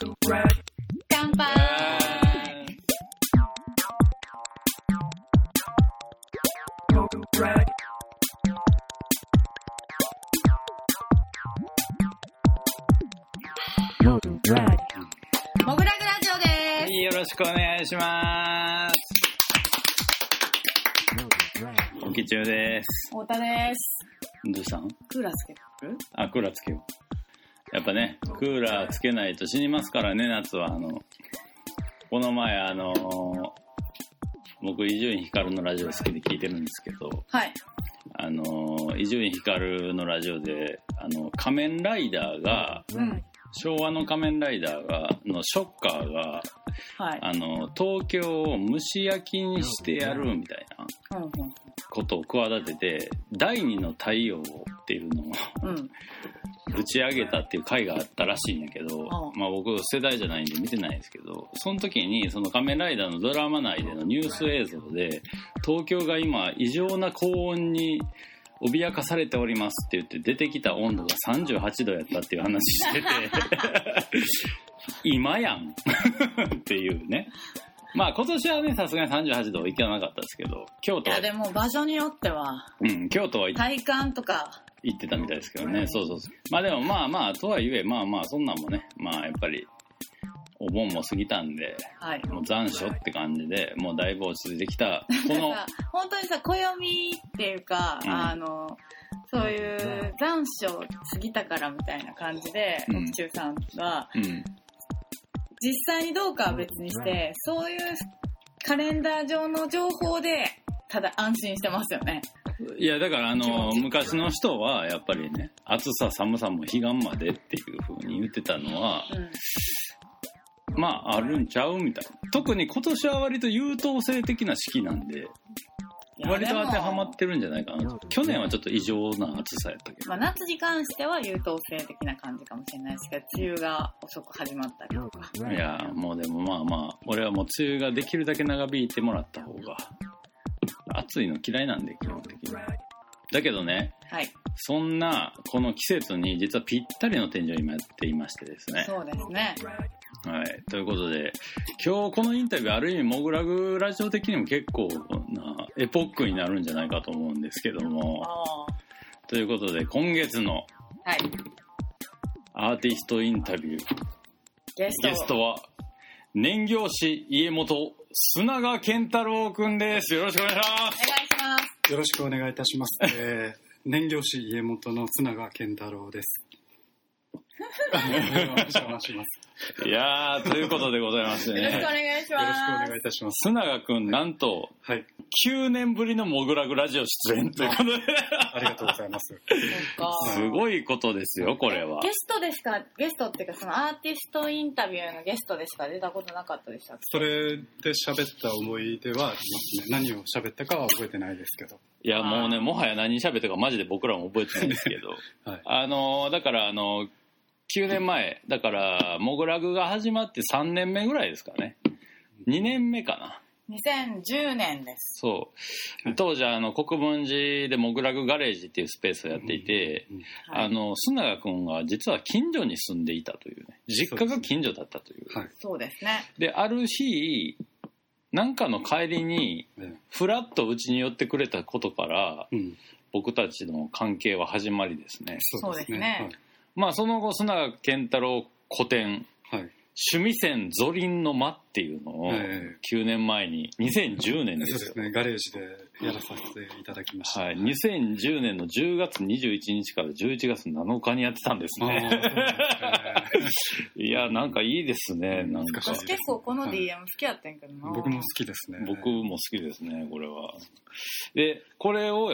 乾杯モグラグラジオですよろしくお願いします。おきちゅうです。太田ですどうしたんクーラーつけてる？あ、クーラーつけよう。やっぱね、クーラーつけないと死にますからね、夏は。あの、この前、あの僕、伊集院光のラジオ好きで聞いてるんですけど、はい。あの伊集院光のラジオで、あの、仮面ライダーが、うん。昭和の仮面ライダーが、のショッカーが、はい。あの、東京を蒸し焼きにしてやるみたいなうんことを企てて、第二の太陽っていうのをうんうんぶち上げたっていう回があったらしいんやけど、うん。まあ僕世代じゃないんで見てないですけど、その時にその仮面ライダーのドラマ内でのニュース映像で、東京が今異常な高温に脅かされておりますって言って出てきた温度が38度やったっていう話してて、今やん。っていうね。まあ今年はね、さすがに38度いかなかったですけど、京都いやでも場所によっては。うん、京都は体感とか行ってたみたいですけどね、そうそうそう。まあでもまあまあ、とはいえ、まあまあ、そんなんもね、まあやっぱり、お盆も過ぎたんで、はい。もう残暑って感じで、もうだいぶ落ち着いてきた、この、さ本当にさ暦っていうか、うん。あのそういう残暑過ぎたからみたいな感じでうん。奥中さんはうん、実際にどうかは別にしてそういうカレンダー上の情報でただ安心してますよねいや、だからあの、昔の人は、やっぱりね、暑さ寒さも彼岸までっていう風に言ってたのは、うんまあ、あるんちゃうみたいな。特に今年は割と優等生的な四季なんで、割と当てはまってるんじゃないかな。去年はちょっと異常な暑さやったけど。まあ、夏に関しては優等生的な感じかもしれないですけど梅雨が遅く始まったりとかいやもうでもまあまあ俺はもう梅雨ができるだけ長引いてもらった方が暑いの嫌いなんで基本的に。だけどねはい。そんなこの季節に実はぴったりの展示を今やっていましてですね。そうですね。はい。ということで今日このインタビューある意味モグラグラジオ的にも結構なエポックになるんじゃないかと思うんですけども。あということで今月のアーティストインタビュー。ゲストゲストは年行師家元砂川健太郎くんですよろしくお願いしまお願いしますよろしくお願いいたします。えー、燃料師家元の綱川健太郎です。お邪魔します。すいやーということでございましてよろしくおね願いしよろしくおます願いいたします。砂川くんなんとはい、9年ぶりのモグラグラジオ出演ということでありがとうございます。すごいことですよこれはゲストでしか？ゲストっていうかそのアーティストインタビューのゲストでしか出たことなかったでしたっけ？それで喋った思い出はありますね。何を喋ったかは覚えてないですけど。いやもうねもはや何喋ったかマジで僕らも覚えてないんですけど はい。あのだからあの9年前。だからモグラグが始まって3年目ぐらいですかね。2年目かな。2010年です。そう。当時あの国分寺でモグラグガレージっていうスペースをやっていて、あの須永君が実は近所に住んでいたというね。実家が近所だったという。はい。そうですね。である日なんかの帰りにえふらっとうちに寄ってくれたことからーうん。僕たちの関係は始まりですね。そうですね。そうですねまあその後須永健太郎古典はい。はい。趣味線ゾリンの間っていうのをえ9年前に2010年ですよそうですね。ガレージでやらさせていただきました。はい、2010年の10月21日から11月7日にやってたんですね。ね いや、なんかいいですね、なんか。私結構この DM 好きやってんけどな、僕も好きですね。僕も好きですね、これは。で、これを、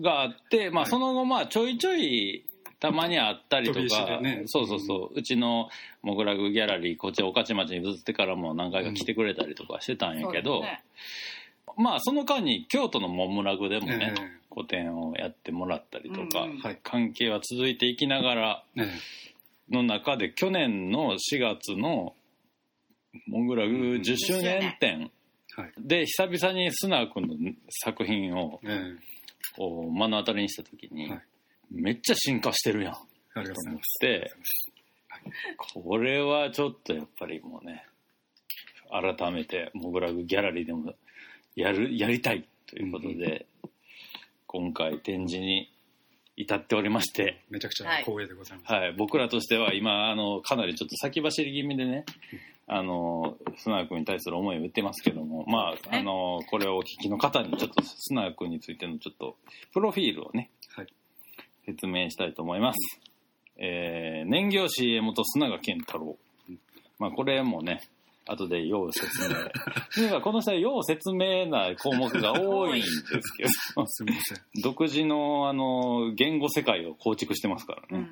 があって、まあはいその後、まあちょいちょい、たまにあったりとか、でね。そうそうそう、うちのモグラグギャラリー、こっち御徒町に移ってからも何回か来てくれたりとかしてたんやけど、そうですね。まあその間に京都のモムラグでもね、ええ。個展をやってもらったりとか、うん。関係は続いていきながらえの中で去年の4月のモグラグ10周年展。で久々にスナー君の作品をえーこう目の当たりにした時に、はいめっちゃ進化してるやん。とありがとうございます。てこれはちょっとやっぱりもうね改めてモグラグギャラリーでもやるやりたいということで、今回展示に至っておりまして、めちゃくちゃ光栄でございます。はい、僕らとしては今あのかなりちょっと先走り気味でねあの砂川君に対する思いを言ってますけどもまあ、ね。あのこれをお聞きの方にちょっと砂川君についてのちょっとプロフィールをね、はい説明したいと思います、えー、年行師家元砂川健太郎、まあこれもね後で要説明。というかこの人は要説明な項目が多いんですけど。すみません。独自のあの言語世界を構築してますからね、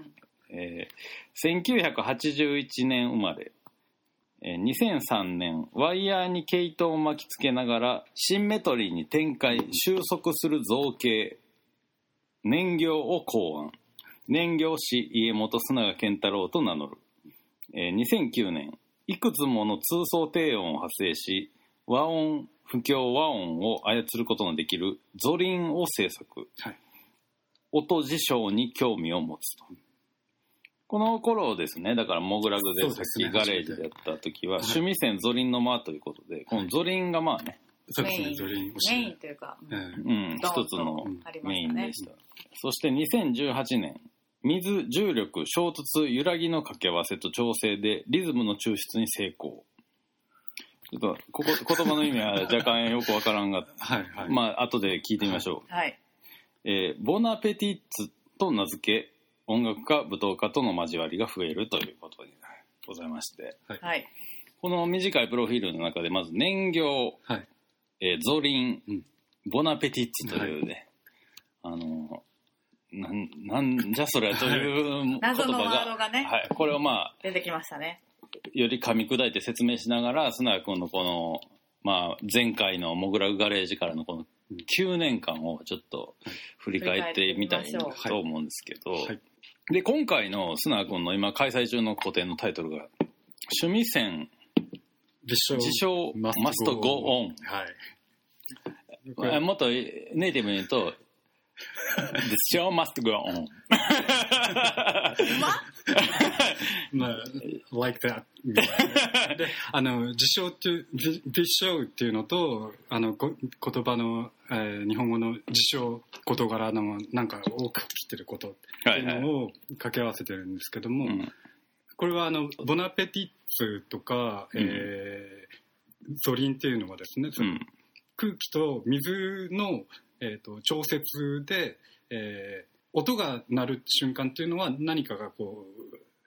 うん。えー1981年生まれ、えー2003年ワイヤーに毛糸を巻きつけながらシンメトリーに展開収束する造形燃料を考案。燃料師家元砂川健太郎と名乗る、えー2009年いくつもの通奏低音を発生し和音不協和音を操ることのできるゾリンを制作、はい。音事象に興味を持つと。この頃ですねだからモグラグでさっきガレージでやった時ははい。趣味線ゾリンの間ということでこのゾリンがまあね、そうですね、メインゾリンメインというか、うん一つのとありまメインでした。そして2018年、水、重力、衝突、揺らぎの掛け合わせと調整でリズムの抽出に成功。ちょっと、ここ、言葉の意味は若干よくわからんが、はいはい。まあ、後で聞いてみましょう。はい。えーボナペティッツと名付け、音楽家、舞踏家との交わりが増えるということにございまして、はい。この短いプロフィールの中で、まず年行、はい。えーゾリン、うんボナペティッツというね、あのなんなんじゃそりゃという 言葉謎のワーがドがね。はい、これをまあ出てきましたね。より噛み砕いて説明しながら砂谷君のこの、まあ、前回のモグラグガレージからのこの9年間をちょっと振り返ってみたいと思うんですけど、はい。で今回の砂谷君の今開催中の個展のタイトルが「趣味線自称自称マストゴーオン」はい。これあもっとネイティブに言うと、The show must go on. まあ、like that。で、あの、自称っていう、自自称っていうのと、あの、こ言葉の、えー日本語の自称、事柄の、なんか多く来てることっていうのを掛け合わせてるんですけども、うんこれはあの、ボナペティッツとか、うん。えーゾリンっていうのはですね、空気と水の、えー、と調節で、えー音が鳴る瞬間っていうのは何かがこ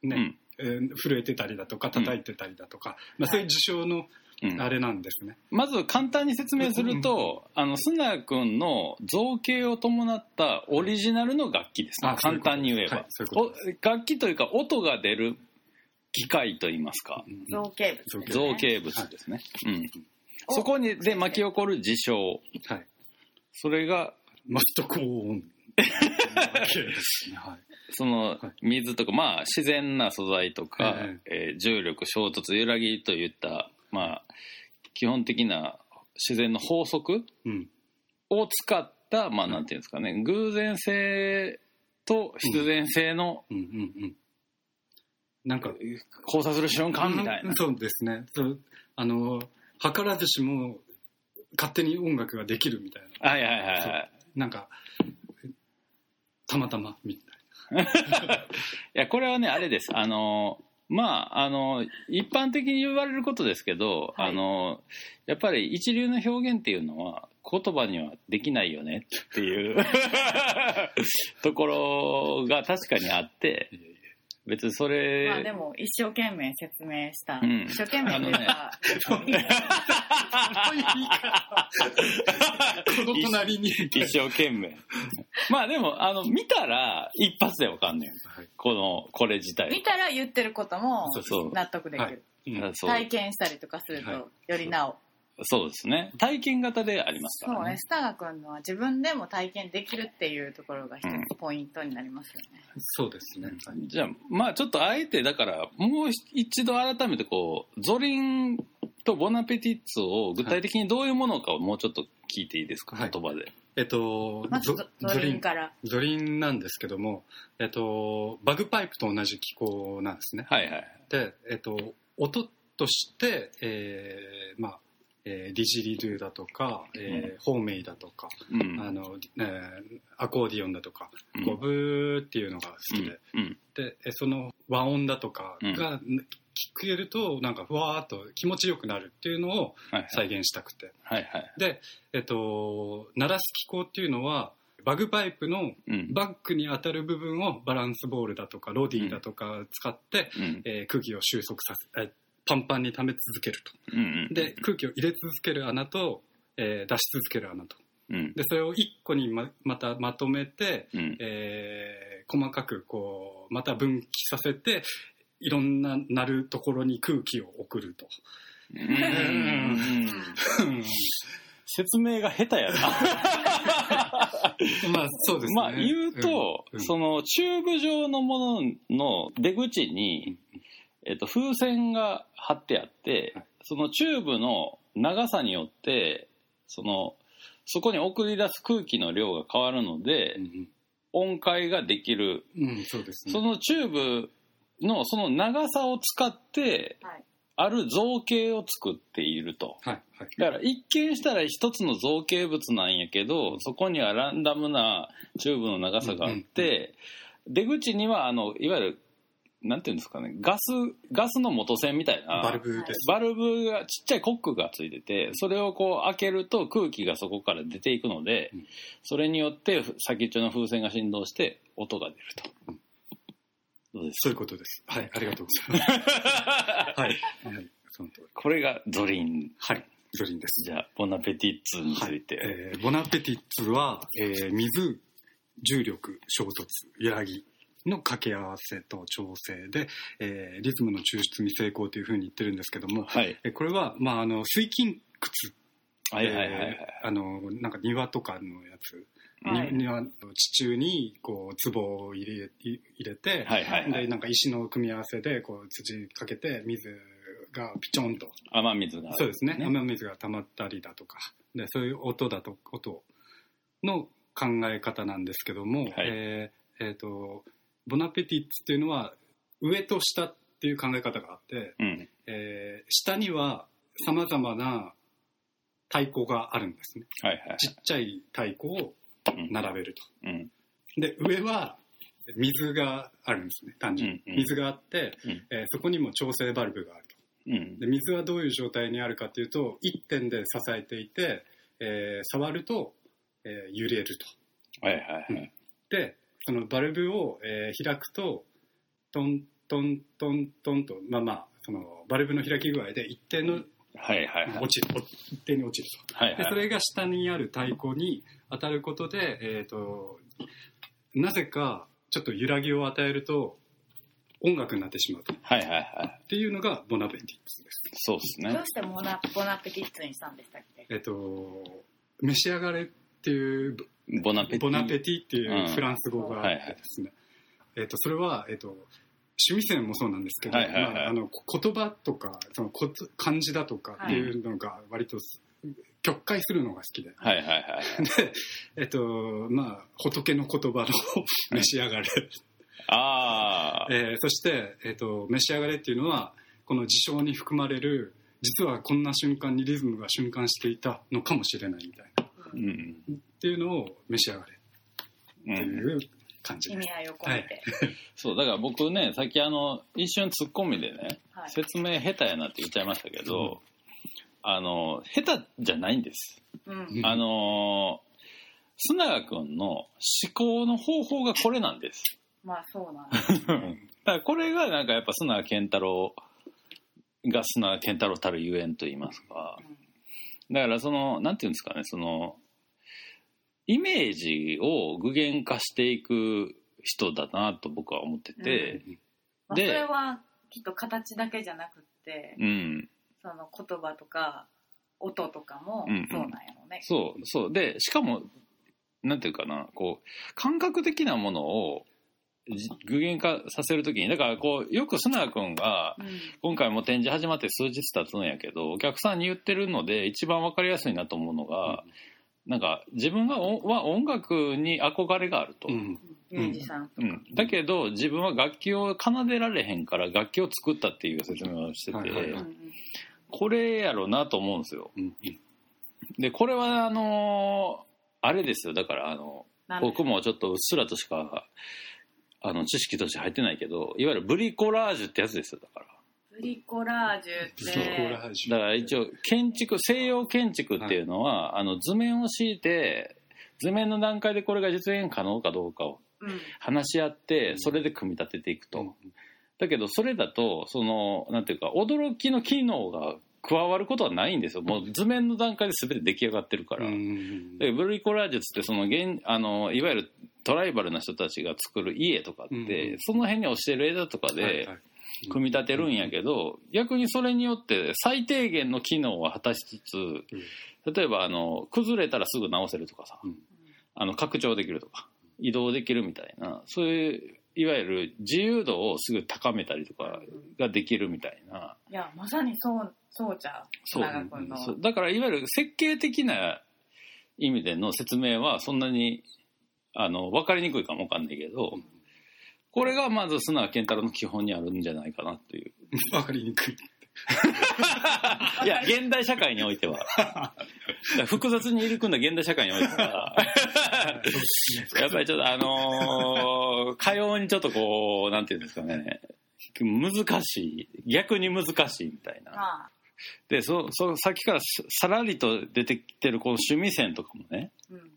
うね、えー震えてたりだとか叩いてたりだとか、まあ、そういう事象のうん。あれなんですね。まず簡単に説明すると、あの、砂谷君の造形を伴ったオリジナルの楽器ですね。ういうこと簡単に言えば、はい楽器というか音が出る機械といいますか、うん造形物、ね。造形物ですね。うん。そこにで巻き起こる事象。はい。それが、マスト高音。ですねはい。そのはい水とか、まあ、自然な素材とか、えー重力衝突揺らぎといった、まあ、基本的な自然の法則うん。を使った、まあ、なんていうんですかね偶然性と必然性のうんうんうん。なんか、交差する瞬間みたいな。そうですね。そうあの、図らずしも勝手に音楽ができるみたいな。はいはいはいはい。なんか、たまたまみたい いや、これはね、あれです。あの、まあ、あの、一般的に言われることですけど、はいあの、やっぱり一流の表現っていうのは、言葉にはできないよねっていう ところが確かにあって、別にそれ、まあでも、一生懸命説明した。うん一生懸命この隣に。一生懸命。まあでも、あの、見たら一発でわかんねん。はいこの、これ自体。見たら言ってることも納得できはいる。うんそう体験したりとかするはいと、よりなお。そうですね。体験型でありますからね。そうね、スタガ君のは自分でも体験できるっていうところが一うんつポイントになりますよね。そうですね。じゃあ、まあちょっとあえて、だから、もう一度改めてこう、ゾリンとボナペティッツを具体的にどういうものかをもうちょっと聞いていいですか、はい言葉で。えっと、まずゾゾリンから。ゾリンなんですけども、えっと、バグパイプと同じ機構なんですね。はいはい。で、えっと、音として、えーまあ、えーディジリドゥだとか、えーホーメイだとか、うん。あの、えーアコーディオンだとか、うんこうブーっていうのが好きで、うん。で、えその和音だとかが、聞けると、なんかふわーっと気持ちよくなるっていうのをはい再現したくて。はいはい。で、えっと、鳴らす機構っていうのは、バグパイプのうん。バックに当たる部分をバランスボールだとかロディだとか使って、うん。えー空気を収束させ、えーパンパンに溜め続けると。うん。で、空気を入れ続ける穴と、えー出し続ける穴と。うん。で、それを一個にままたまとめて、うん。えー細かくこう、また分岐させて、いろんな鳴るところに空気を送ると。うん説明が下手やな。まあ、そうですね。まあ言うと、うんうんそのチューブ状のものの出口に、えっと、風船が貼ってあって、はいそのチューブの長さによってそのそこに送り出す空気の量が変わるので、うん音階ができる、うん、うんそうですね。そのチューブのその長さを使ってはい。ある造形を作っていると。はい、はい。だから一見したら一つの造形物なんやけどそこにはランダムなチューブの長さがあって、出口にはあのいわゆるなんていうんですかねガスガスの元栓みたいなバルブです。バルブがちっちゃいコックがついててそれをこう開けると空気がそこから出ていくので、うんそれによって先っちょの風船が振動して音が出ると。どうですそういうことです。はい、ありがとうございます。はい、はい、その通り。これがゾリンはい、ゾリンです。じゃあボナペティッツにつはいいて、えーボナペティッツは、えー水、重力、衝突、揺らぎの掛け合わせと調整で、えーリズムの抽出に成功というふうに言ってるんですけども、はい。えーこれは、まあ、あの水筋窟、はいはいはい。はい、えーあのなんか庭とかのやつ、はい。に庭の地中にこう壺を入れ入れて、はいはいはい。でなんか石の組み合わせでこう土かけて水がピチョンと。雨水が。そうですね。雨水が溜まったりだとか。でそういう音だと音の考え方なんですけども、はい。えーえーとボナペティッツっていうのは上と下っていう考え方があって、うん。えー下にはさまざまな太鼓があるんですね。はいはいちっちゃい太鼓をうん。並べると。うん。で上は水があるんですね単純に、うんうん。水があって、うん。えーそこにも調整バルブがあると。うん。で水はどういう状態にあるかっていうと一点で支えていて、えー触ると、えー揺れると。はいはいはい。でそのバルブを、えー開くとトントントントンとまあまあそのバルブの開き具合で一定のはいはいはい。落ちる、一定に落ちると。はいはい。でそれが下にある太鼓に当たることで、えー、となぜかちょっと揺らぎを与えると音楽になってしまうと。っはいはいはい。ていうのがボナペティッツです。そうですね。どうしてボナボナペティッツにしたんでしたっけ？えっ、と召し上がれっていうボナペティ。ボナペティっていううん。フランス語があってですね、えっ、とそれはえっ、と趣味線もそうなんですけど、はいはいはい。まあ、あの言葉とかそのこ漢字だとかっていうのが割と曲解するのが好きで、はいはいはい。で、えっと、まあ、仏の言葉の召し上がれ。ああえーそして、えっと、召し上がれっていうのは、この事象に含まれる、実はこんな瞬間にリズムが瞬間していたのかもしれないみたいな。うんっていうのを召し上がれうんっていう感じです。意味合いを込めて。そうだから僕ねさっきあの一瞬ツッコミでねはい。説明下手やなって言っちゃいましたけど、あの下手じゃないんです、うん。うんあの須永君の思考の方法がこれなんですまあそうなんです。だからこれがなんかやっぱ須永健太郎が須永健太郎たるゆえんと言いますかだからそのなんていうんですかねそのイメージを具現化していく人だなと僕は思ってて、まあ、そでれはきっと形だけじゃなくって、うん、その言葉とか音とかもうんうん。そうなんやろね。そうそう。でしかもなんていうかなこう感覚的なものをじ具現化させるときに、だからこう、よく砂川君が、うん。今回も展示始まって数日経つんやけど、お客さんに言ってるので一番わかりやすいなと思うのが、なんか自分がおは音楽に憧れがあると。うん。うん、だけど自分は楽器を奏でられへんから楽器を作ったっていう説明をしてて、はいはいはいこれやろうなと思うんですよ。うんでこれはあのーあれですよだからあの僕もちょっとうっすらとしかあの知識として入ってないけどいわゆるブリコラージュってやつですよだから。ブリコラージュって、だから一応建築西洋建築っていうのは、あの図面を敷いて図面の段階でこれが実現可能かどうかをうん。話し合ってそれで組み立てていくと、うん。だけどそれだとそのなんていうか驚きの機能が加わることはないんですよ。もう図面の段階で全て出来上がってるから、うん。でブリコラージュってその現あのいわゆるトライバルな人たちが作る家とかって、うん。その辺に落ちてる枝とかで、はいはい組み立てるんやけど、逆にそれによって最低限の機能は果たしつつ、例えばあの崩れたらすぐ直せるとかさ、うん。あの拡張できるとか移動できるみたいなそういういわゆる自由度をすぐ高めたりとかができるみたいな、いやまさにそうそうちゃう。そうだからいわゆる設計的な意味での説明はそんなにあの分かりにくいかもわかんないけど、これがまず砂川健太郎の基本にあるんじゃないかなという。わかりにくい。いや、現代社会においては。複雑に入り組んだ現代社会においては。やっぱりちょっとあのー、かようにちょっとこう、なんていうんですかね、難しい。逆に難しいみたいな。まあで、そ、そ、さっきからささらりと出てきてるこの趣味線とかもね、うん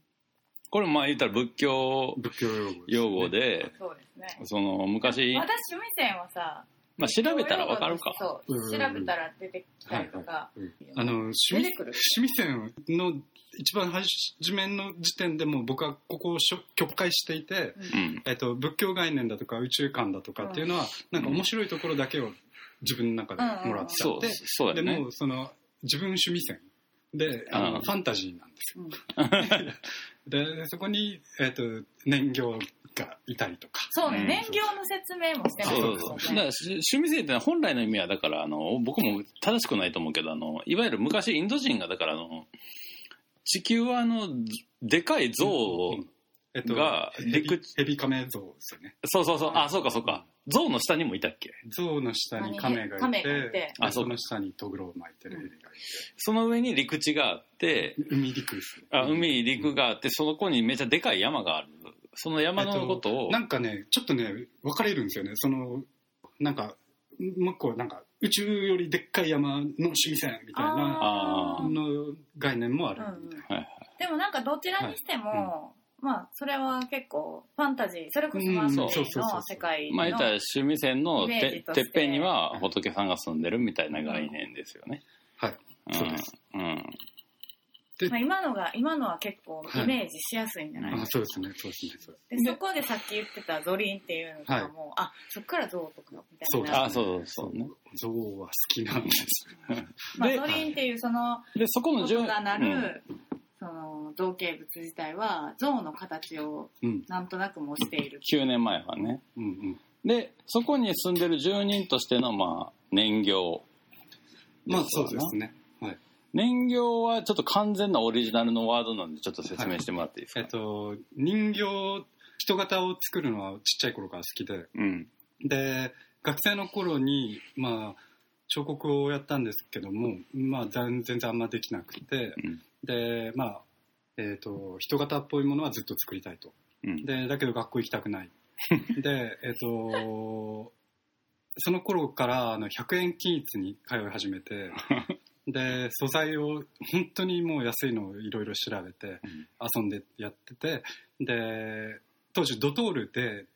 これまあ言ったら仏教仏教用語ですね、用語で、そうですね。その昔、私趣味線はさまあ調べたらわかるか。そううん調べたら出てきたりとか、うんあの趣味趣味線の一番初めの時点でも僕はここをしょ曲解していて、うん。えっと、仏教概念だとか宇宙観だとかっていうのは、なんか面白いところだけを自分の中でもらっちゃそうって、、でそうやね。もその自分趣味線であうん。のファンタジーなんですよ。うん。でそこに、えっと人形がいたりとか。そうね、うん。燃料の説明もしてますそうもんそう。そう。だかねらし趣味性ってのは本来の意味はだからあの僕も正しくないと思うけどあのいわゆる昔インド人がだからあの地球はあのでかい像を、うんえっと、がヘビ陸ヘビカメ像ですよね。そうそうそう。あそうかそうか。像の下にもいたっけ？象の下にカメがいて、カメがいて。あその下にトグロを巻いてるヘビがいて、その上に陸地があって海陸です。あ海陸があってその子にめっちゃでかい山がある。その山のことを、えっなんかね、ちょっとね、分かれるんですよね。その、なんか、もう一個、なんか、宇宙よりでっかい山の趣味線みたいなの概念もあるみたいな。はいでもなんかどちらにしても、まあそれは結構ファンタジーそれこそファンタジうんそうそうそうーそうの世界のまあ言ったら趣味線のてててっぺんには仏さんが住んでるみたいな概念ですよね。はい。そうです。うん。うんまあ、今のが今のは結構イメージしやすいんじゃない？あですか、そうですね、そうですね。そうでそこでさっき言ってたゾリンっていうのとかも、あそっからゾウとかみたいなあそうそうね。象は好きなんです。まあ、でゾリンっていうそのでそこの音順が鳴る、うん造形物自体は象の形をうん。なんとなく模している9年前はね。うんうん。でそこに住んでる住人としてのまあ年行。まあそうですね。はい。年行はちょっと完全なオリジナルのワードなんでちょっと説明してもらっていいですか、えっと、人形、人型を作るのはちっちゃい頃から好きで、うん。で学生の頃にまあ彫刻をやったんですけどもまあ全全然あんまできなくてうん。でまあえー、と人型っぽいものはずっと作りたいと。うん。でだけど学校行きたくない。でえっ、とその頃からあの100円均一に通い始めて で素材を本当にもう安いのをいろいろ調べて遊んでやっててで当時ドトールで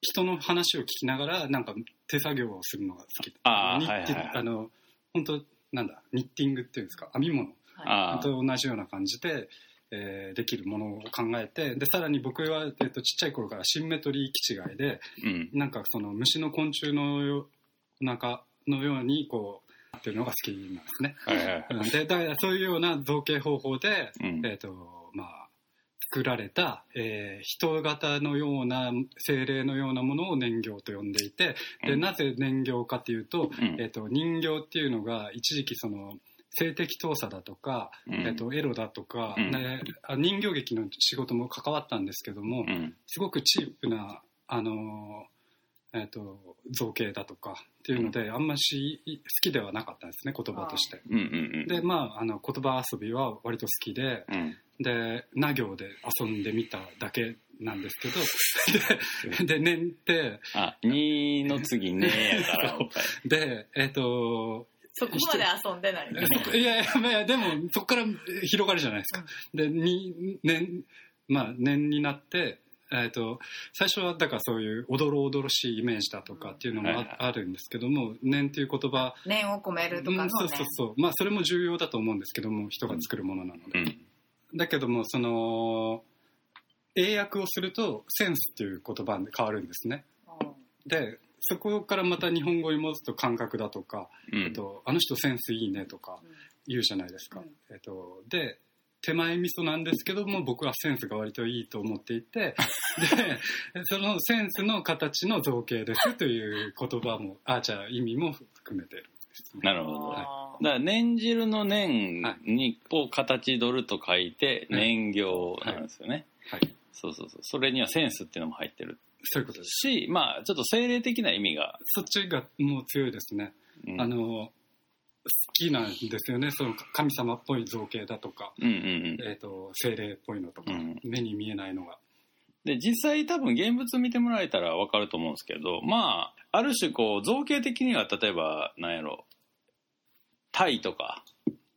人の話を聞きながらなんか手作業をするのが好きあーニッティはいはいはい。あの本当なんだニッティングっていうんですか編み物と同じような感じで、えーできるものを考えてでさらに僕は、えっとちっちゃい頃からシンメトリー気違いでうん。なんかその虫の昆虫のよお腹のようにこうなってるのが好きなんですね。はいはい。うんでだからそういうような造形方法で、うんえっとまあ作られた、えー人型のような精霊のようなものを年形と呼んでいてでうんなぜ年形かというと,、うんえー、と人形っていうのが一時期その性的盗作だとか、うん。えー、とエロだとか、うん。ねあ人形劇の仕事も関わったんですけども、うん。すごくチープな、あのーえー、と造形だとかっていうので、あんまし好きではなかったんですね言葉として。でまああの言葉遊びは割と好きでうん。でな行で遊んでみただけなんですけどでで年ってあ2の次ねやから でえっ、とそこまで遊んでない。いやいやまあでもそこから広がるじゃないですか。でに年まあ年になってえー、と最初はだからそういうおどろおどろしいイメージだとかっていうのもあ,、はいはい。あるんですけども「念」っていう言葉念を込めるとかのね。うん、そうそうそう。まあそれも重要だと思うんですけども人が作るものなので、うん。だけどもその英訳をすると「センス」っていう言葉に変わるんですね。でそこからまた日本語に戻すと感覚だとか、うん。えっと、あの人センスいいねとか言うじゃないですか、うん。えっと、で手前味噌なんですけども僕はセンスが割といいと思っていて でそのセンスの形の造形ですという言葉もあじゃあ意味も含めてるんですね。なるほど。だかあーら念汁の念にを形取ると書いてはい。念行なんですよね、はいそうそうそう。それにはセンスっていうのも入ってる。そういうことです。しまあちょっと精霊的な意味が、そっちがもう強いですね、うん、あの好きなんですよね。その神様っぽい造形だとか、うんうんうん。えー、と精霊っぽいのとか、うん。目に見えないのが。で実際多分現物見てもらえたら分かると思うんですけどまあある種こう造形的には例えばなんやろ。タイとか。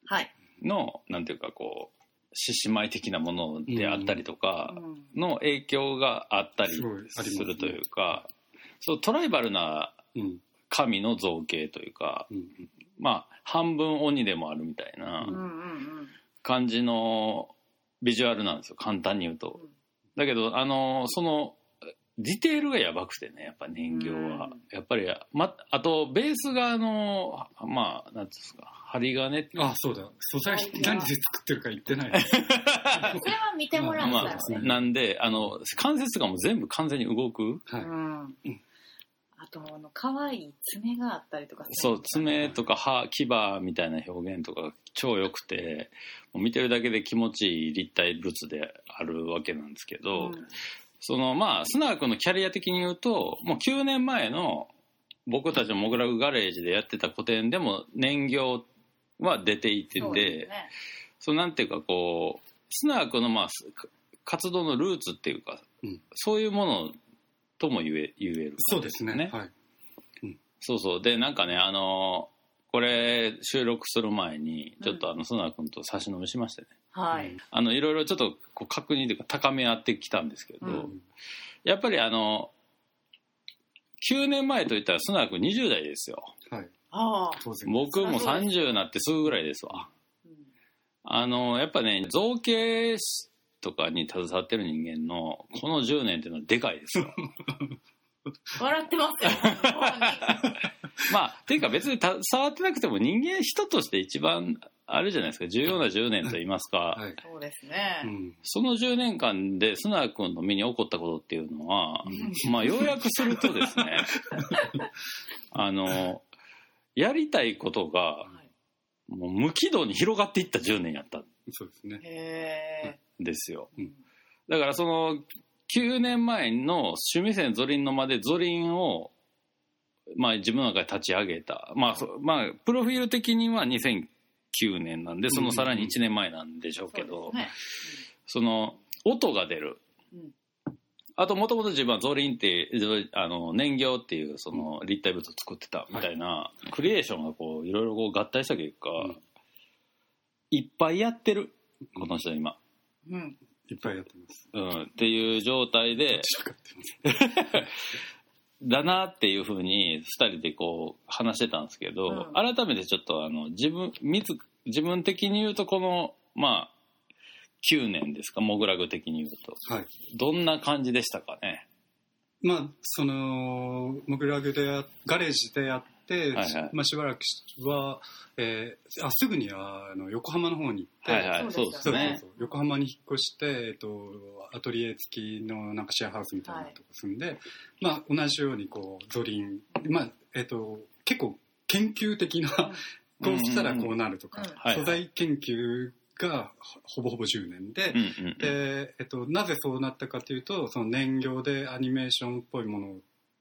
はい。のなんていうかこう獅子舞的なものであったりとかうん。の影響があったりするというかそうトライバルなうん神の造形というかうん。まあ半分鬼でもあるみたいな感じのビジュアルなんですよ。簡単に言うと。だけどあのそのディテールがやばくてねやっぱ人形は、うん。やっぱり、ま、あとベースがあのまあなんていうんですか針金ってあそうだ。素材はい。何で作ってるか言ってない。それは見てもらったまあらね。なんであの関節がもう全部完全に動く。はい、うん。うんあとあの可愛い爪があったりとかそう爪とか歯牙みたいな表現とか超良くてもう見てるだけで気持ちいい立体物であるわけなんですけど、うん。そのまあスナークのキャリア的に言うともう9年前の僕たちのモグラグガレージでやってた個展でも年行は出ていてそうでですね。そうなんていうかこうスナークのまあす活動のルーツっていうか、うん。そういうものとも言え言えるそうですね。ねはい、そうそう。でなんかねあのこれ収録する前にちょっとあのスナー君と差し飲みしましてね、はい。あのいろいろちょっとこう確認というか高め合ってきたんですけど、うん。やっぱりあの9年前といったらスナー君20代ですよ。はい、ああ。僕もそうです30になってすぐぐらいですわ。うん。あのやっぱね造形とかに携わってる人間のこの10年っていうのはでかいですよ 笑ってますよ。まあっていうか別に携わってなくても人間人として一番あるじゃないですか。重要な10年と言いますか、はい。そうですね。うん。その10年間でスナー君の身に起こったことっていうのは、まあ要約するとですね あのやりたいことがはいもう無軌道に広がっていった10年やった。んそうですね。へですよ。うん。だからその9年前の趣味線ゾリンの間でゾリンを、まあ、自分の中で立ち上げた、まあそまあ、プロフィール的には2009年なんでそのさらに1年前なんでしょうえ。けど、そうですね。その音が出る。うんあともともと自分はゾリンってあの年行っていうその立体物を作ってたみたいな、クリエーションがこういろいろこう合体した結果、うん。いっぱいやってる。この人今、うん。いっぱいやってます。うん、っていう状態でだなっていうふうに2人でこう話してたんですけど、うん。改めてちょっとあの自分自自分的に言うとこのまあ9年ですか？モグラグ的に言うと。はい。どんな感じでしたかね？まあそのモグラグでやガレージでやって、はいはい。まあ、しばらくは、えーあすぐにあの横浜の方に行って、はいはい、そうでですすね。そうそうそう。横浜に引っ越して、えっと、アトリエ付きのなんかシェアハウスみたいなとこ住んで、まあ、同じようにこうゾリン、まあえっと、結構研究的な、こうしたらこうなるとか、うん。はい。素材研究がほぼほぼ10年で、うんうんうん。で、えっと、なぜそうなったかというとその燃料でアニメーションっぽいものを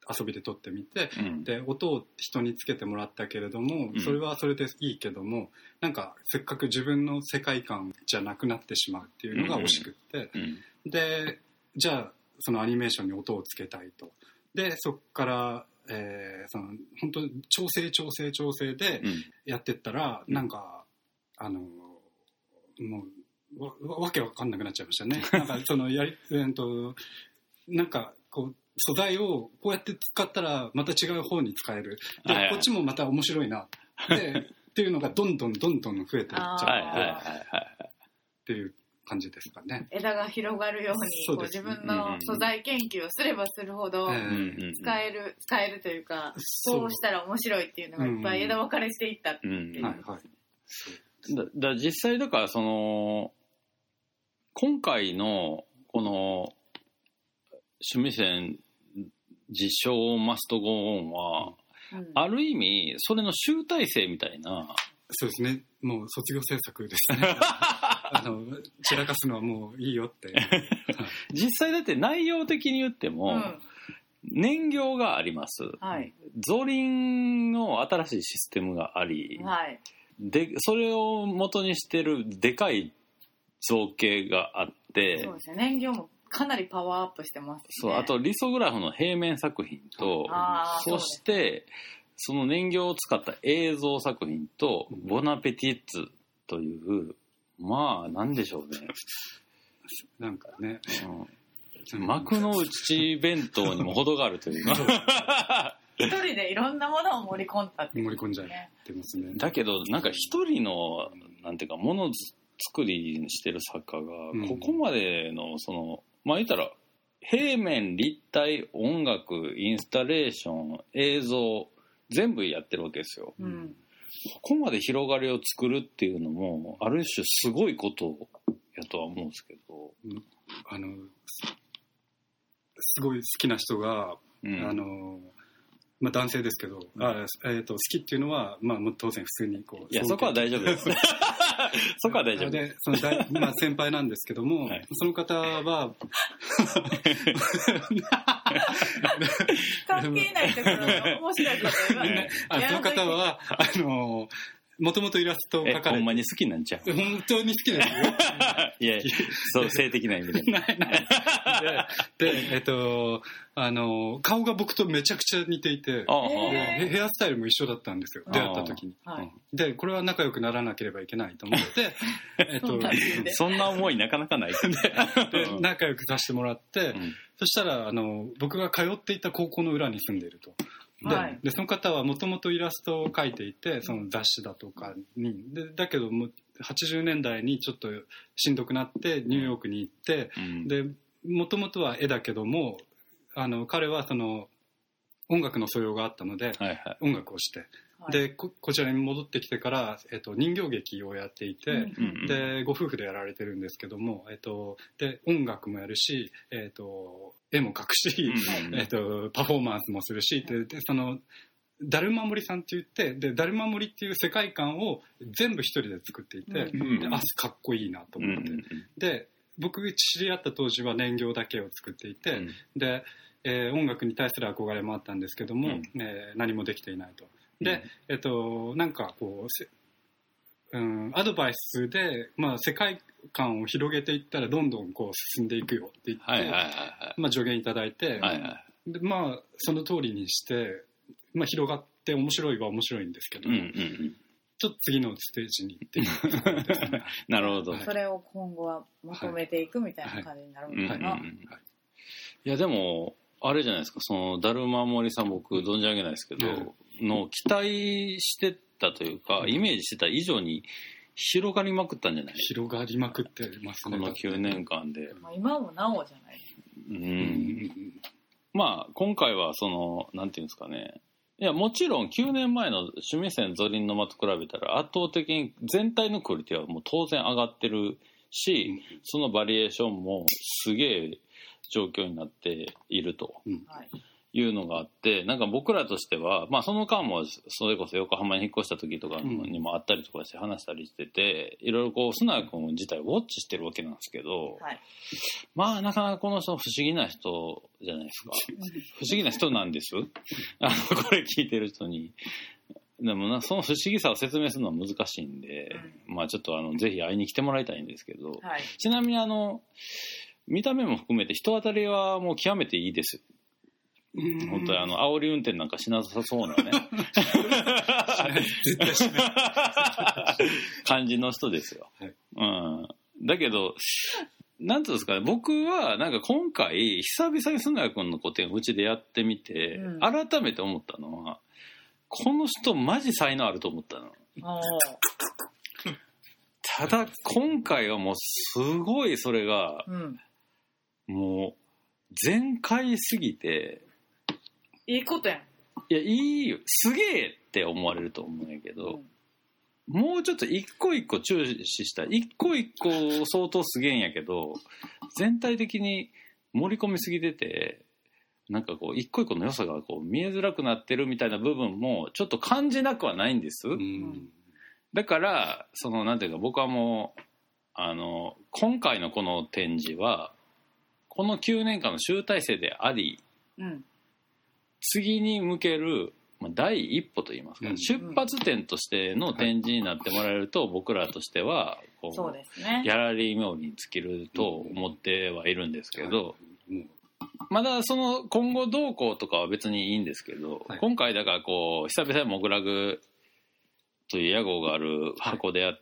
遊びで撮ってみてうん。で音を人につけてもらったけれどもうん。それはそれでいいけども、なんかせっかく自分の世界観じゃなくなってしまうっていうのが惜しくって、うん。でじゃあそのアニメーションに音をつけたいと。でそこから、えーその本当調整調整調整でうん。やってったら、なんかあのもうわわわけわかんなくなっちゃいましたね。なんかそのやり、えー、となんかこう素材をこうやって使ったらまた違う方に使える。で、はいはい。こっちもまた面白いな。で っていうのがどんどんどんどん増えていっちゃはいはいはいってはい。っていう感じですかね。枝が広がるようにこう自分の素材研究をすればするほどええうんうんうん。使える使えるというかそう。こうしたら面白いっていうのがいっぱい枝分かれしていったってう。ん。いうはい。はい。だだ実際だからその今回のこの趣味線実証マストゴーンはうんある意味それの集大成みたいなそうですね。もう卒業制作ですね。あの、散らかすのはもういいよって。実際だって内容的に言ってうもん燃料がありますはいゾリンの新しいシステムがありはいでそれを元にしてるでかい造形があってそうですね。燃料もかなりパワーアップしてますね。そうあとリソグラフの平面作品とそしてその燃料を使った映像作品とボナペティッツというまあなんでしょうね、なんかね。うん、幕の内弁当にも程があるというか 一人でいろんなものを盛り込んだっていう盛り込んじゃっねてますね。だけどなんか一人のなんていうかものづ作りしてる作家がうん。ここまでのその、まあ言ったら平面立体音楽インスタレーション映像全部やってるわけですよ。うん。ここまで広がりを作るっていうのもある種すごいことやとは思うんですけど、あの、すごい好きな人が、うん、あの、まあ男性ですけど、あえっ、と、好きっていうのは、まあもう当然普通にこう。いやそこは大丈夫。です そこは大丈夫。で、その大、まあ先輩なんですけども、はい。その方は、関係ないところの面白いこと言わない。あその方は、あの、もともとイラストをえ描かれて。ほんまに好きなんちゃう？本当に好きですよ。いやそう性的な意味で。ないないでで、えっと、あの、顔が僕とめちゃくちゃ似ていて、ヘアスタイルも一緒だったんですよ、出会った時に。はい。で、これは仲良くならなければいけないと思って、えっとそん、な思いなかなかない。ですね。で仲良くさせてもらって、うん。そしたらあの僕が通っていた高校の裏に住んでいると。で,、はい。でその方はもともとイラストを描いていてその雑誌だとかに。でだけども80年代にちょっとしんどくなってニューヨークに行って、うん。でもともとは絵だけどもあの彼はその音楽の素養があったのではいはい。音楽をして、はい。でここちらに戻ってきてから、えっと、人形劇をやっていて、うん。でご夫婦でやられてるんですけども、えっと、で音楽もやるし、えっと、絵も描くし、うん。えっと、パフォーマンスもするしででそのダルマモリさんって言ってでダルマモリっていう世界観を全部一人で作っていて、うん。であかっこいいなとうん思って、で僕知り合った当時は燃料だけを作っていて、うん。で、えー音楽に対する憧れもあったんですけども、うん。えー何もできていないと。で、えっと、なんかこう、せうん、アドバイスで、まあ、世界観を広げていったらどんどんこう進んでいくよって言って、はいはいはまあ、助言いただいて、いはい。はいはい。でまあ、その通りにして、まあ、広がって面白いは面白いんですけども、うんうんうん。ちょっと次のステージに行って なるほど。それを今後は求めていくみたいな感じになるうんうんうのかな、んいやでも、あれじゃないですか、その、だるま森さん僕存じ上げないですけど、の期待してたというか、うん。イメージしてた以上に広がりまくったんじゃない広がりまくってますね。この9年間で。まあ、今もなおじゃない。う。うん。んまあ、今回はその、なんていうんですかね、いやもちろん9年前の趣味線ゾリンの間と比べたら圧倒的に全体のクオリティはもう当然上がってるし、そのバリエーションもすげえ状況になっているとはい。いうのがあってなんか僕らとしては、まあ、その間もそれこそ横浜に引っ越した時とかにもあったりとかして話したりしてていろいろこう須永君自体ウォッチしてるわけなんですけど、はい。まあなかなかこの人不思議な人じゃないですか 不思議な人なんですあのこれ聞いてる人にでもなその不思議さを説明するのは難しいんで、まあちょっとあのぜひ会いに来てもらいたいんですけど、はい。ちなみにあの見た目も含めて人当たりはもう極めていいです。本当にあの煽り運転なんかしなさそうなね。絶対しない。感じの人ですよ、はい。うん、だけどなんていうんですかね。僕はなんか今回久々に須永君の個展をうちでやってみて、うん。改めて思ったのはこの人マジ才能あると思ったの。ただ今回はもうすごいそれがうん。もう全開すぎていいことやん。いやいいよ。すげえって思われると思うんやけど、もうちょっと一個一個注視した一個一個相当すげえんやけど全体的に盛り込みすぎててなんかこう一個一個の良さがこう見えづらくなってるみたいな部分もちょっと感じなくはないんです、うん。だからそのなんていうか僕はもうあの今回のこの展示はこの9年間の集大成でありうん。次に向ける、まあ、第一歩といいますか、うん出発点としての展示になってもらえると、僕らとしてはこうそうですねギ。ャラリー冥利に尽きると思ってはいるんですけど、まだその今後どうこうとかは別にいいんですけど、はい今回だからこう久々にモグラグという屋号がある箱でや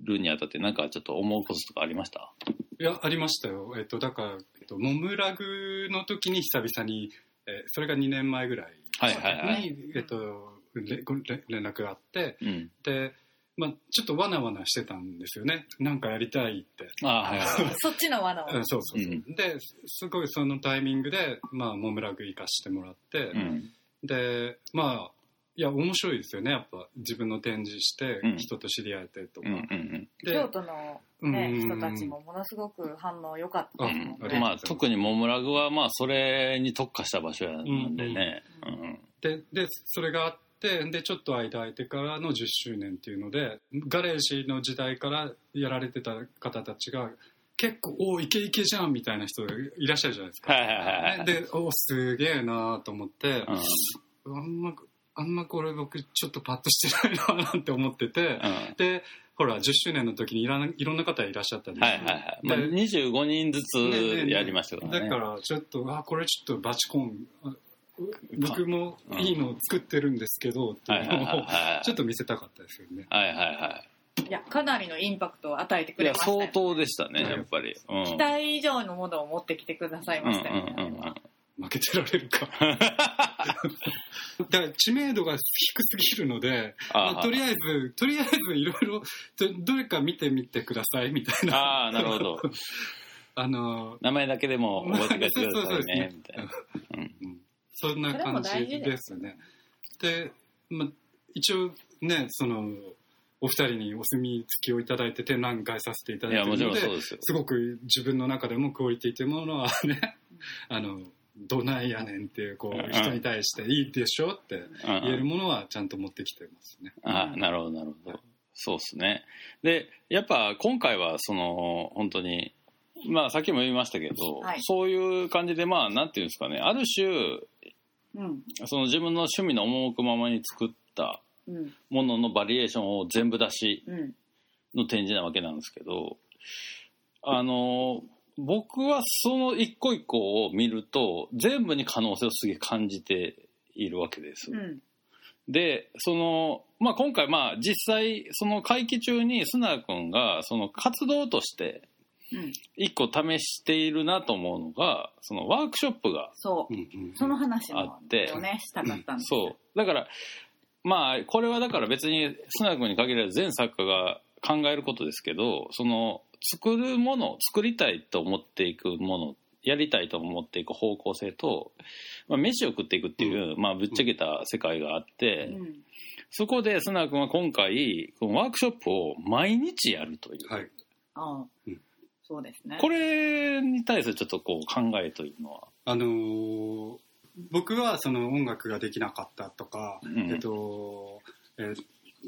るにあたってなんかちょっと思うこととかありました？いや、ありましたよ。えっと、だから、えっと、モムラグの時に久々に、えーそれが2年前ぐらいはいはいはい。に、えっと、れごれ連絡があって、うん。で、まあ、ちょっとわなわなしてたんですよね。なんかやりたいって。ああ、はいはい。そっちの罠を。うん、そうそうそう。うで、すごいそのタイミングで、まあ、モムラグ行かしてもらって、うん。で、まあ、いや、面白いですよね。やっぱ、自分の展示してうん、人と知り合えてとか。うんうんで京都の、ね、うん人たちもものすごく反応良かったあですもんねありがとうございまあ特にモムラグはまあそれに特化した場所なんでね。うんででそれがあってでちょっと間空いてからの10周年っていうのでガレージの時代からやられてた方たちが結構「おイケイケじゃん」みたいな人いらっしゃるじゃないですか。はいはいはいはい。でおすげえなと思って、うんあんまあんまこれ僕ちょっとパッとしてないななんて思ってて、うんでほら10周年の時にいらないろんな方いらっしゃったんですはいはいはい。まあ、で25人ずつやりましたからね。だからちょっとあこれちょっとバチコンあ僕もいいのを作ってるんですけどってはいいうはいのを。ちょっと見せたかったですよね。はいはいはいやかなりのインパクトを与えてくい。いや、れましたよ相当でしたね、やっぱり。うん。期待以上のものを持ってきてくださいうんうんましたよね、うんうん。負けてられるか。だから知名度が低すぎるので、あまあとりあえず、とりあえずいろいろ、どどれか見てみてくださいみたいな。ああ、なるほど。あの、名前だけでも覚えてください そうそうねそ、みたいな。うんそんな感じでですすね。で、まあ、一応ね、その、お二人にお墨付きをいただいて展覧会させていただいてるので、ろんそうですよ。すごく自分の中でもクオリティというものはね、あの、どないやねんっていう、こう人に対していいでしょってうん。言えるものはちゃんと持ってきてますね。ああ、なるほど、なるほど。そうですね。で、やっぱ今回は、その、本当に、まあさっきも言いましたけど、はい。そういう感じで、まあ、なんていうんですかね、ある種、うん。その自分の趣味の赴くままに作ったうん。もののバリエーションを全部出しうん。の展示なわけなんですけど、あの、僕はその一個一個を見ると、全部に可能性をすげえ感じているわけです。うん。で、その、まあ、今回、まあ、実際、その会期中に、須永君が、その活動として、うん。一個試しているなと思うのが、そのワークショップが、そう。うんうんその話もあって。をねしたかったんですそう。だから、まあ、これはだから別に、須永君に限らず全作家が考えることですけど、その、作るもの、作りたいと思っていくものっやりたいと思っていく方向性と、まあ、飯を食っていくっていう、まあ、ぶっちゃけた世界があって、うん。そこでスナー君は今回このワークショップを毎日やるという、はい。ああ。うん。そうですね。これに対するちょっとこう考えというのは、あのー僕はその音楽ができなかったとか、うん。えっと、えー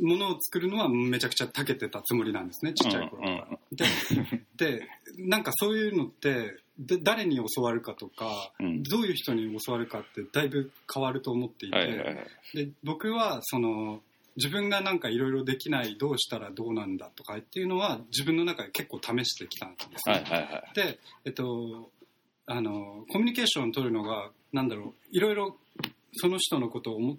ものを作るのはめちゃくちゃ長けてたつもりなんですね、ちっちゃい頃から。で、で、なんかそういうのって、で誰に教わるかとか、うん。どういう人に教わるかってだいぶ変わると思っていて、はいはいはい。で僕はその自分がなんかいろいろできないどうしたらどうなんだとかっていうのは自分の中で結構試してきたんですね。はいはいはい。で、えっと、あのコミュニケーションを取るのがなんだろういろいろその人のことを思っ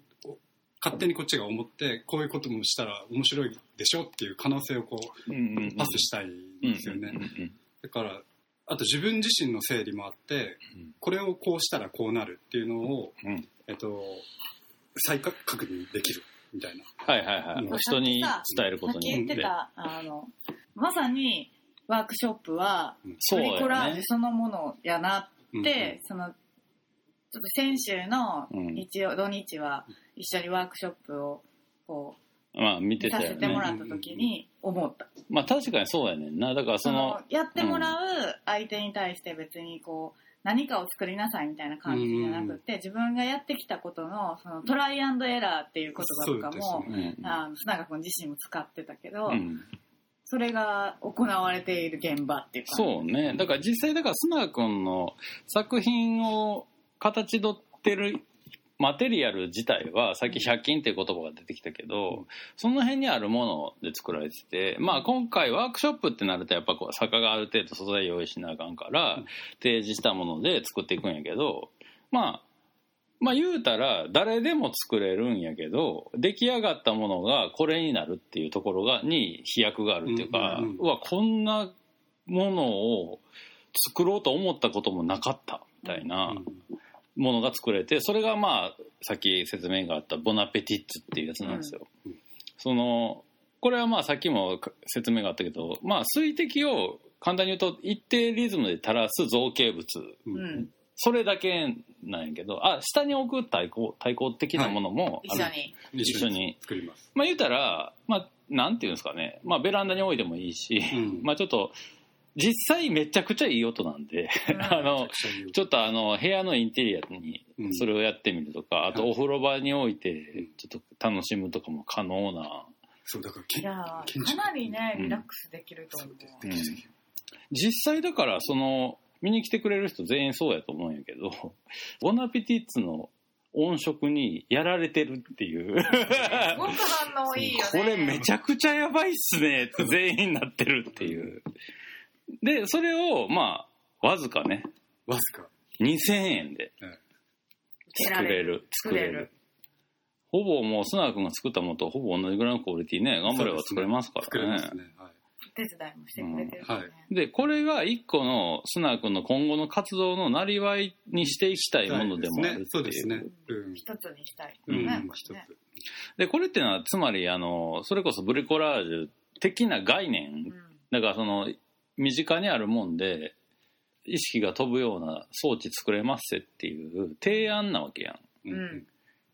勝手にこっちが思ってこういうこともしたら面白いでしょっていう可能性をこううんうんうん。パスしたいんですよね。うんうんうんだからあと自分自身の整理もあってうん。これをこうしたらこうなるっていうのを、うん。えっと、再確認できるみたいな。はいはいはい。うん。人に伝えることによって。たあのまさにワークショップはそうだプリコラージュそのものやなうんって、そのちょっと先週のうん。日曜、土日は一緒にワークショップをこまあ見てたよね。せてもらった時に思った、まあ確かにそうやね。んなだからそそののやってもらう相手に対して別にこう何かを作りなさいみたいな感じじゃなくて、自分がやってきたことのそのトライアンドエラーっていう言葉とかも、あの須永君自身も使ってたけど、うん。それが行われている現場っていう感じ。そうね。だから実際だからスナー君の作品を形取ってるマテリアル自体はさっき100均っていう言葉が出てきたけど、その辺にあるもので作られてて、まあ今回ワークショップってなるとやっぱこう作家がある程度素材用意しなあかんから提示したもので作っていくんやけど、まあ、まあ言うたら誰でも作れるんやけど出来上がったものがこれになるっていうところがに飛躍があるっていうか、うんうんうんうわこんなものを作ろうと思ったこともなかったみたいなものが作れてそれがまあさっき説明があったボナペティッツっていうやつなんですよ。うん。うん。そのこれはまあさっきも説明があったけど、まあ、水滴を簡単に言うと一定リズムで垂らす造形物。うん。うん、それだけなんやけどあ下に置く太鼓太鼓的なものも、一緒に。一緒に作ります。まあ言うたら、まあ、なんていうんですかね、まあ、ベランダに置いてもいいし、うん。まあちょっと実際めちゃくちゃいい音なんで、うん。あのちちょっとあの部屋のインテリアにうん。それをやってみるとか、あとはいお風呂場に置いてん。ちょっと楽しむとかも可能な、そうだからけいやかなりねうん。リラックスできると思う、うん。実際だからその見に来てくれる人全員そうやと思うんやけど ボナペティッツの音色にやられてるっていう。すごく反応いいよね。これめちゃくちゃやばいっすねって全員なってるっていうでそれをまあわずかね。わずか。2000円で作れる。作れる。ほぼもうスナー君が作ったものとほぼ同じぐらいのクオリティね。頑張れば作れますからね。作れますね。はい。手伝いもしてくれてるしね、うん。はい。でこれが一個のスナー君の今後の活動のなりわいにしていきたいものでもあるっていう。そうですね。うん。一つにしたい、うん。ね、一つ。でこれっていうのはつまりあのそれこそブリコラージュ的な概念。うん。だからその身近にあるもんで意識が飛ぶような装置作れますっていう提案なわけやん。うん。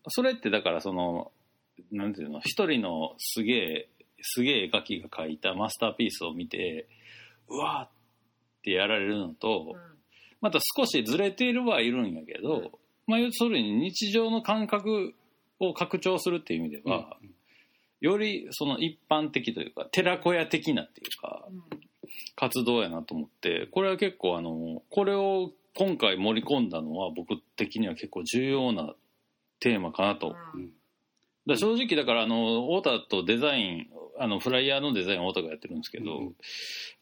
それってだからそのなんていうの一人のすげえすげえ絵描きが描いたマスターピースを見てうわーってやられるのと、また少しずれているはいるんやけど、うんまあ要するに日常の感覚を拡張するっていう意味では、よりその一般的というか寺子屋的なっていうかうん活動やなと思ってこれは結構あのこれを今回盛り込んだのは僕的には結構重要なテーマかなと。だ正直だからあの太田とデザインあのフライヤーのデザインを太田がやってるんですけど、うん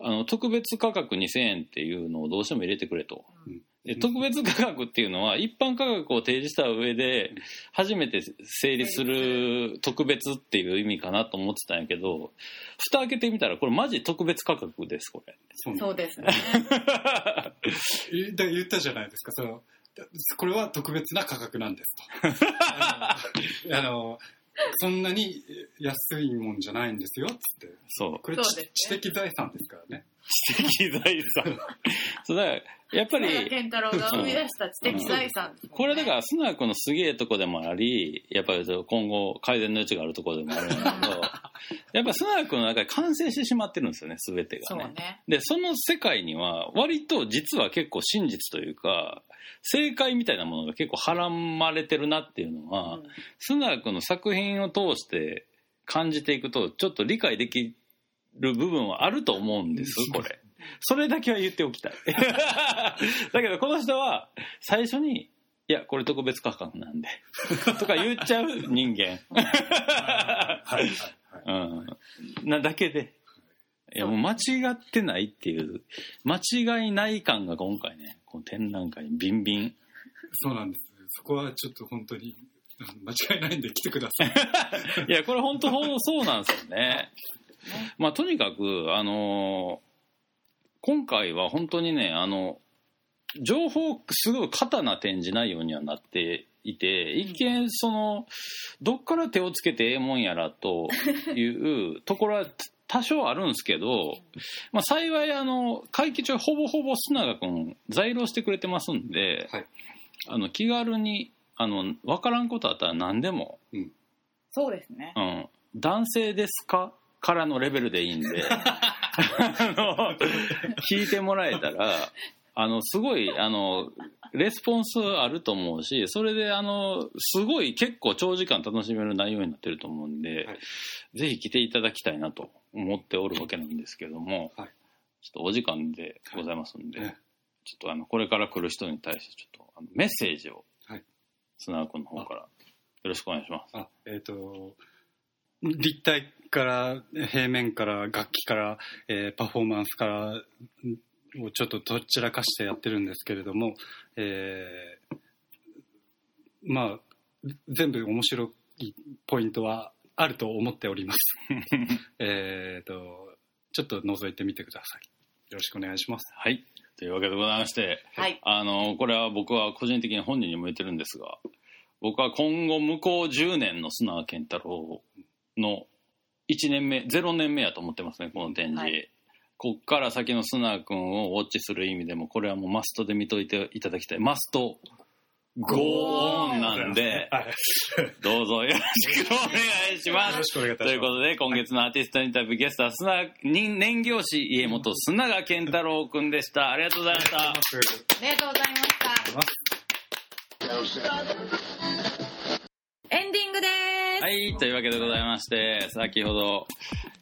あの特別価格2000円っていうのをどうしても入れてくれと。うんで特別価格っていうのは一般価格を提示した上で初めて成立する特別っていう意味かなと思ってたんやけど蓋開けてみたらこれマジ特別価格ですこれ。そう。ですね。言ったじゃないですか。そのこれは特別な価格なんですと。あのあのそんなに安いもんじゃないんですよっつって。そう。これうですね。知的財産ですからね。知的財産。そうだからやっぱり健太郎が生み出した知的財産これだからスナ君のすげえとこでもありやっぱり今後改善の余地があるところでもあるんだけど やっぱスナ君の中で完成してしまってるんですよね全てがね。そうね。でその世界には割と実は結構真実というか正解みたいなものが結構はらまれてるなっていうのは、うん。スナ君の作品を通して感じていくとちょっと理解できる部分はあると思うんですこれ。それだけは言っておきたい。だけどこの人は最初に「いやこれ特別価格なんで」とか言っちゃう人間。なだけで。いやもう間違ってないっていう。間違いない感が今回ねこの展覧会にビンビン。そうなんです。そこはちょっと本当に 間違いないんで来てください。いやこれ本当ほんそうなんですよね。まあとにかくあのー今回は本当にねあの情報すごい過多な展示内容にはなっていて一見そのどっから手をつけてええもんやらという ところは多少あるんですけど、まあ、幸いあの会期中ほぼほぼ須永君在労してくれてますんで、はい。あの気軽にあの分からんことあったら何でも、そうですね。うん、男性ですか？からのレベルでいいんで。あの聞いてもらえたらあのすごいあのレスポンスあると思うしそれであのすごい結構長時間楽しめる内容になってると思うんで、はい。ぜひ来ていただきたいなと思っておるわけなんですけども、はい。ちょっとお時間でございますんで、ねちょっとあのこれから来る人に対してちょっとあのメッセージをはい砂君の方からよろしくお願いします。あえっ、と立体から平面から楽器から、えーパフォーマンスからんをちょっとどちらかしてやってるんですけれども、えーまあ全部面白いポイントはあると思っております えっとちょっと覗いてみてくださいよろしくお願いしますはい。というわけでございまして、はいあの、これは僕は個人的に本人にも言ってるんですが、僕は今後向こう10年の砂川健太郎の1年目、0年目やと思ってますね、この展示。はいこっから先の砂川君をウォッチする意味でも、これはもうマストで見といていただきたい。マスト、ゴーオンなんで、はいどうぞよろしくお願いしますよろ。しくお願いいたしますということで、今月のアーティストインタビューゲストは、砂、人年行師家元砂川健太郎くんでした。ありがとうございました。ありがとうございましたエンディングですはい、というわけでございまして、先ほど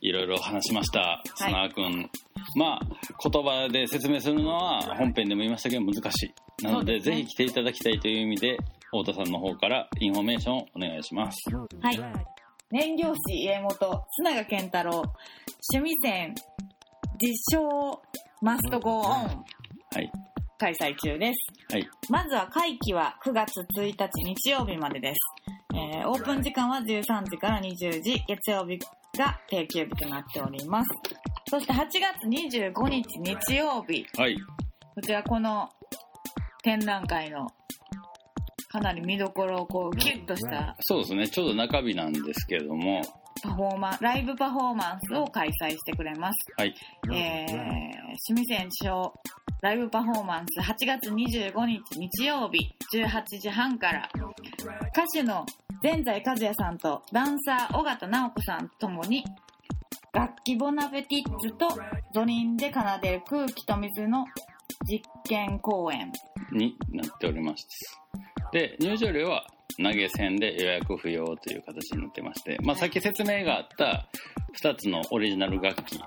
いろいろ話しました、砂川くん。まあ、言葉で説明するのは本編でも言いましたけど難しい。なので、ねぜひ来ていただきたいという意味で、太田さんの方からインフォメーションをお願いします。はい燃料師家元須永健太郎趣味線実証マストゴーオンはい。開催中ですはい。まずは会期は9月1日日曜日までです、えーオープン時間は13時から20時月曜日が定休日となっておりますそして8月25日日曜日はい。こちらこの展覧会のかなり見どころをこうキュッとしたそうですね、ちょうど中日なんですけれども、パフォーマンライブパフォーマンスを開催してくれます。はい。えー、趣味線賞ライブパフォーマンス8月25日日曜日18時半から。歌手の全財和也さんとダンサー尾形直子さんともに楽器ボナペティッツとドリンで奏でる空気と水の実験公演になっております。で、入場料は投げ銭で予約不要という形になってまして、まあ、さっき説明があった2つのオリジナル楽器、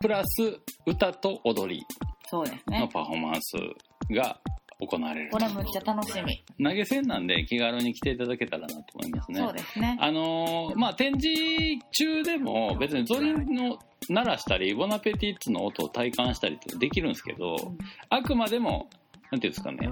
プラス歌と踊りのパフォーマンスが行われるこ。れむっちゃ楽しみ、投げ銭なんで気軽に来ていただけたらなと思いますね。そうですねあのーまあ、展示中でも別にゾリンの鳴らしたり、ボナペティッツの音を体感したりってできるんですけど、んあくまでも、なんていうんですかね、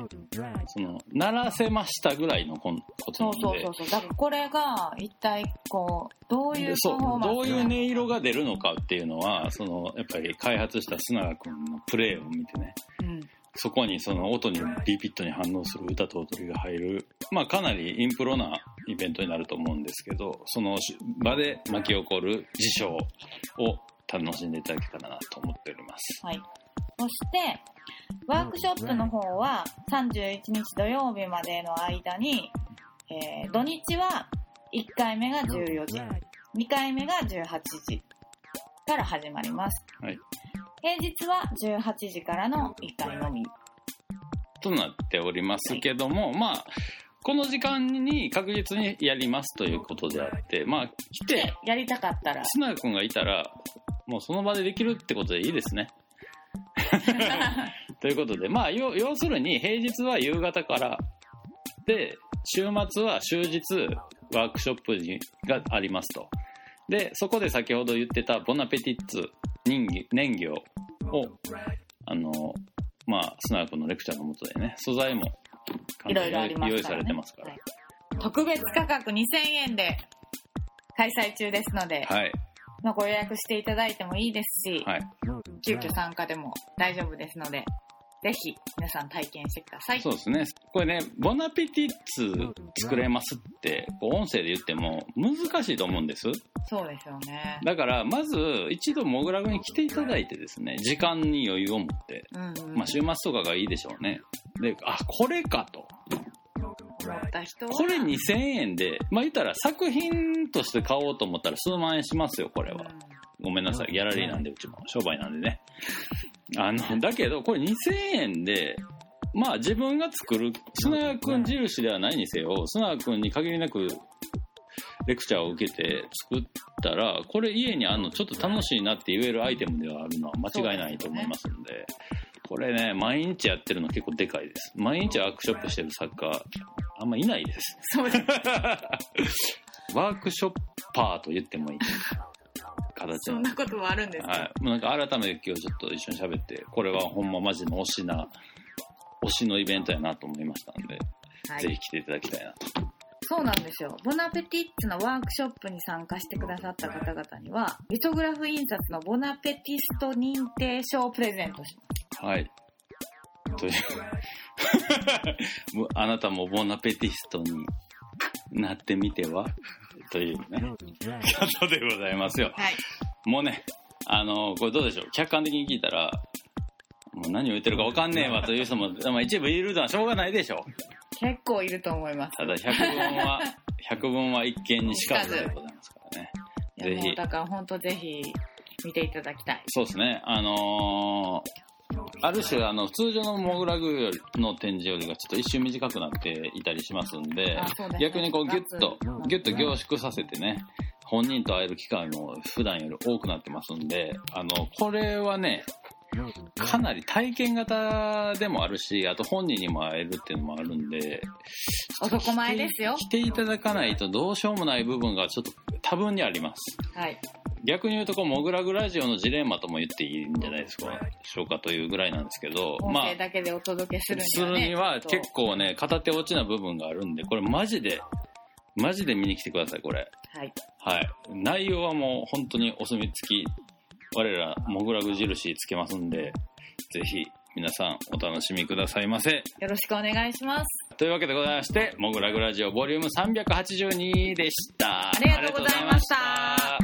その、鳴らせましたぐらいのことなんで、そうそうそうだからこれが一体こうどういうパそうどういう音色が出るのかっていうのは、その、やっぱり開発した砂川君のプレーを見てね、うん。そこにその音にリピットに反応する歌と踊りが入る、まあかなりインプロなイベントになると思うんですけど、その場で巻き起こる事象を楽しんでいただけたらなと思っております。はい。そして、ワークショップの方は31日土曜日までの間に、えー土日は1回目が14時、2回目が18時から始まります。はい平日は18時からの1回のみ。となっておりますけども、まあ、この時間に確実にやりますということであって、まあ、来てで、、やりたかったら、スナー君がいたら、もうその場でできるってことでいいですね。ということで、まあ、要要するに平日は夕方から、で、週末は終日ワークショップがありますと。で、そこで先ほど言ってたボナペティッツ人魚年魚を、あの、まあ、スナー君のレクチャーのもとでね、素材もいろいろあります。用意されてますから。はい特別価格2000円で開催中ですので、はい。まあ、ご予約していただいてもいいですし、はい。急遽参加でも大丈夫ですので、ぜひ皆さん体験してください。そうですね。これね、ボナペティッツ作れますって、こう音声で言っても難しいと思うんです。そうですよね。だから、まず一度モグラグに来ていただいてですね、時間に余裕を持って、うんうん。まあ週末とかがいいでしょうね。で、あ、これかと。思った人は、これ2000円で、まあ言ったら作品として買おうと思ったら数万円しますよ、これは。ごめんなさい、ギャラリーなんで、うちも商売なんでね。あの、だけど、これ2000円で、まあ自分が作る、スナー君印ではないにせよ、スナー君に限りなくレクチャーを受けて作ったら、これ家にあるのちょっと楽しいなって言えるアイテムではあるのは間違いないと思いますんで、これね、毎日やってるの結構でかいです。毎日ワークショップしてる作家、あんまいないです。そうです。ワークショッパーと言ってもいい形そんなことはあるんですか、はい。もうなんか改めて今日ちょっと一緒に喋って、これはほんまマジの推しな、推しのイベントやなと思いましたんで、はいぜひ来ていただきたいなと。そうなんですよ。ボナペティッツのワークショップに参加してくださった方々には、リトグラフ印刷のボナペティスト認定証をプレゼントしまはい。とい うあなたもボナペティストになってみては？というね、ことでございますよ。す。はい。もうね、あの、これどうでしょう？客観的に聞いたら、もう何を言ってるか分かんねえわという人も、まあ、一部いるのはしょうがないでしょう。結構いると思います。ただ百聞は、百聞は一見にしかずでございますからね。ぜひだから本当ぜひ見ていただきたい。そうですね。あのーある種、あの、通常のモグラグの展示よりがちょっと一瞬短くなっていたりしますんで逆にこうギュッとうん、ギュッと凝縮させてね、本人と会える機会も普段より多くなってますんで、あの、これはね、かなり体験型でもあるし、あと本人にも会えるっていうのもあるんで、男前ですよ。来ていただかないとどうしようもない部分がちょっと多分にあります。はい。逆に言うとこう、モグラグラジオのジレンマとも言っていいんじゃないですか、しょうかというぐらいなんですけど、音まあ声、だけでお届けするにすは、ね。るには結構ね、片手落ちな部分があるんで、これマジで、マジで見に来てください、これ。とはい。はい。内容はもう本当にお墨付き、我ら、モグラグ印つけますんで、ぜひ皆さんお楽しみくださいませ。よろしくお願いします。というわけでございまして、モグラグラジオボリューム382でした。ありがとうございました